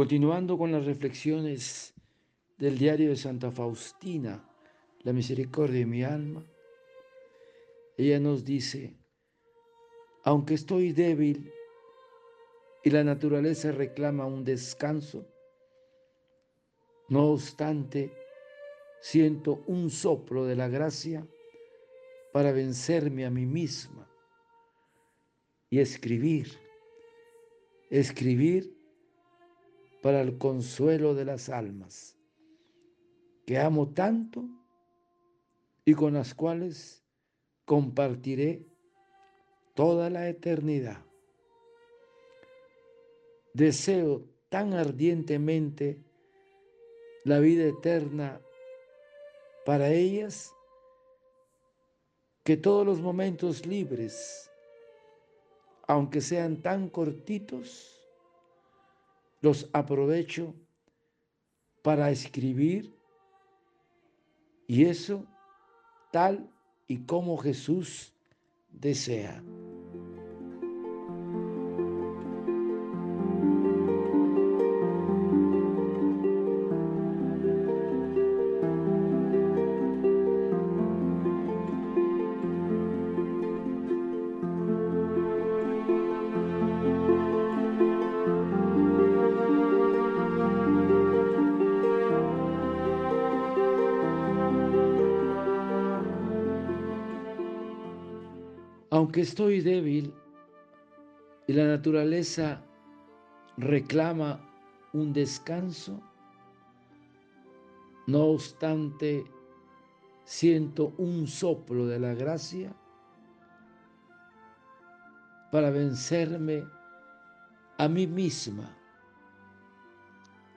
Continuando con las reflexiones del diario de Santa Faustina, la misericordia de mi alma, ella nos dice, aunque estoy débil y la naturaleza reclama un descanso, no obstante, siento un soplo de la gracia para vencerme a mí misma y escribir, escribir para el consuelo de las almas, que amo tanto y con las cuales compartiré toda la eternidad. Deseo tan ardientemente la vida eterna para ellas que todos los momentos libres, aunque sean tan cortitos, los aprovecho para escribir y eso tal y como Jesús desea. Aunque estoy débil y la naturaleza reclama un descanso, no obstante siento un soplo de la gracia para vencerme a mí misma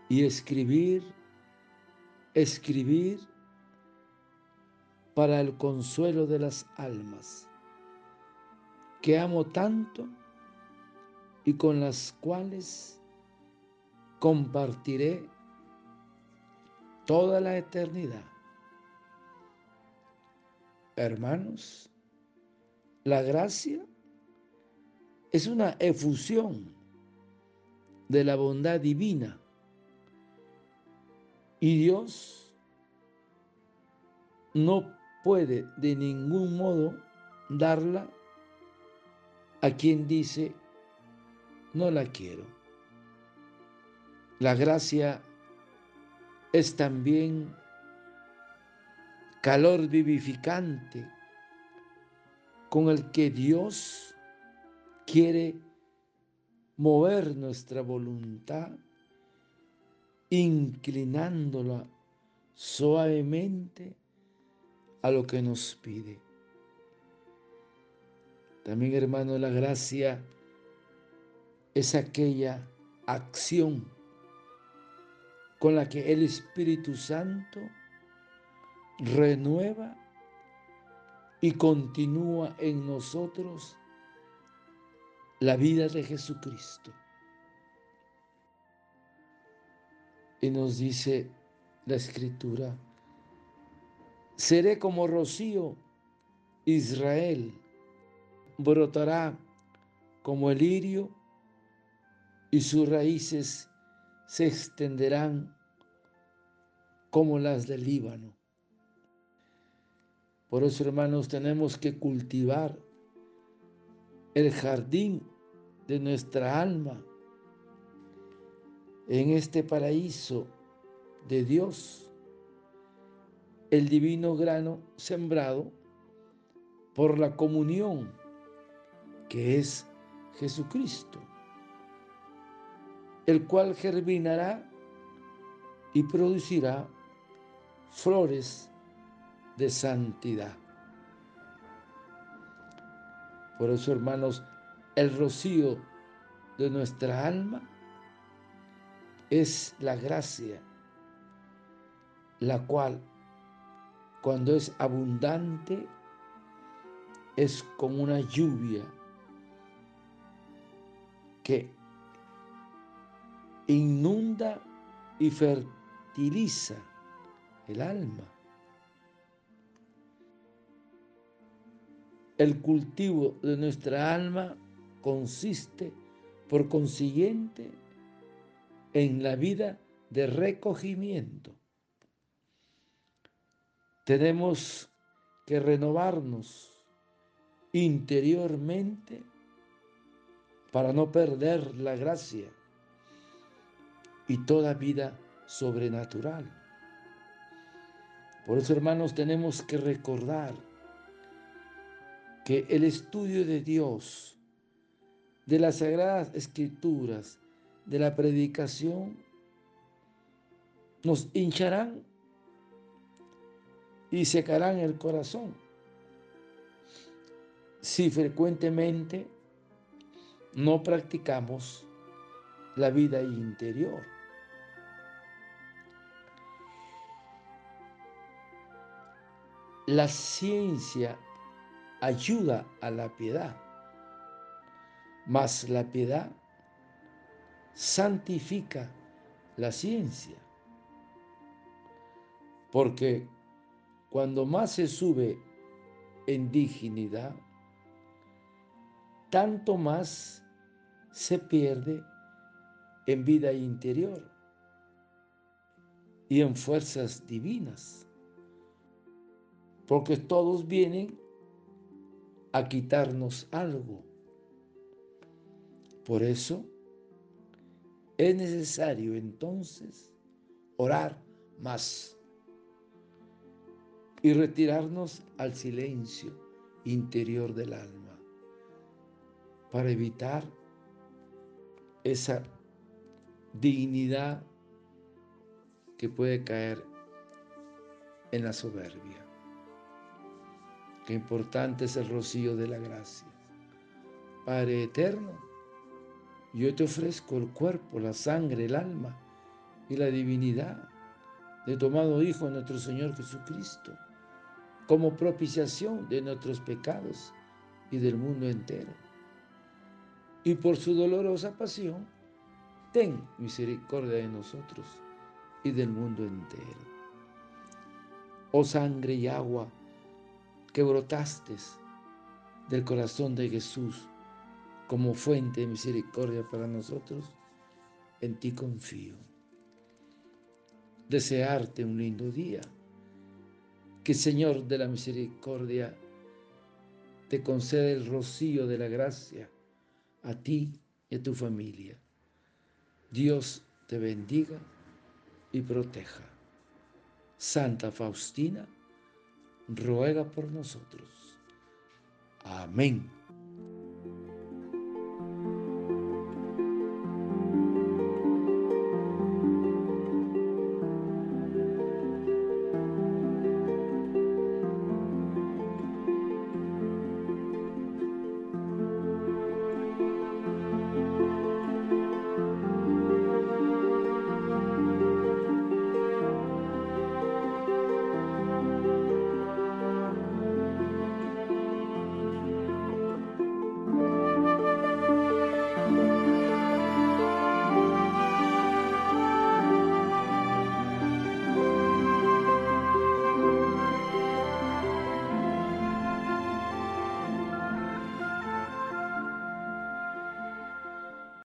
y escribir, escribir para el consuelo de las almas que amo tanto y con las cuales compartiré toda la eternidad. Hermanos, la gracia es una efusión de la bondad divina y Dios no puede de ningún modo darla a quien dice, no la quiero. La gracia es también calor vivificante con el que Dios quiere mover nuestra voluntad, inclinándola suavemente a lo que nos pide. También, hermano, la gracia es aquella acción con la que el Espíritu Santo renueva y continúa en nosotros la vida de Jesucristo. Y nos dice la Escritura, seré como rocío Israel brotará como el lirio y sus raíces se extenderán como las del Líbano. Por eso, hermanos, tenemos que cultivar el jardín de nuestra alma en este paraíso de Dios, el divino grano sembrado por la comunión que es Jesucristo, el cual germinará y producirá flores de santidad. Por eso, hermanos, el rocío de nuestra alma es la gracia, la cual, cuando es abundante, es como una lluvia que inunda y fertiliza el alma. El cultivo de nuestra alma consiste, por consiguiente, en la vida de recogimiento. Tenemos que renovarnos interiormente para no perder la gracia y toda vida sobrenatural. Por eso, hermanos, tenemos que recordar que el estudio de Dios, de las sagradas escrituras, de la predicación, nos hincharán y secarán el corazón si frecuentemente no practicamos la vida interior. La ciencia ayuda a la piedad, mas la piedad santifica la ciencia. Porque cuando más se sube en dignidad, tanto más se pierde en vida interior y en fuerzas divinas, porque todos vienen a quitarnos algo. Por eso es necesario entonces orar más y retirarnos al silencio interior del alma para evitar esa dignidad que puede caer en la soberbia. Qué importante es el rocío de la gracia. Padre eterno, yo te ofrezco el cuerpo, la sangre, el alma y la divinidad de tu amado Hijo nuestro Señor Jesucristo, como propiciación de nuestros pecados y del mundo entero. Y por su dolorosa pasión, ten misericordia de nosotros y del mundo entero. Oh sangre y agua que brotaste del corazón de Jesús como fuente de misericordia para nosotros, en ti confío. Desearte un lindo día. Que Señor de la misericordia te conceda el rocío de la gracia a ti y a tu familia. Dios te bendiga y proteja. Santa Faustina, ruega por nosotros. Amén.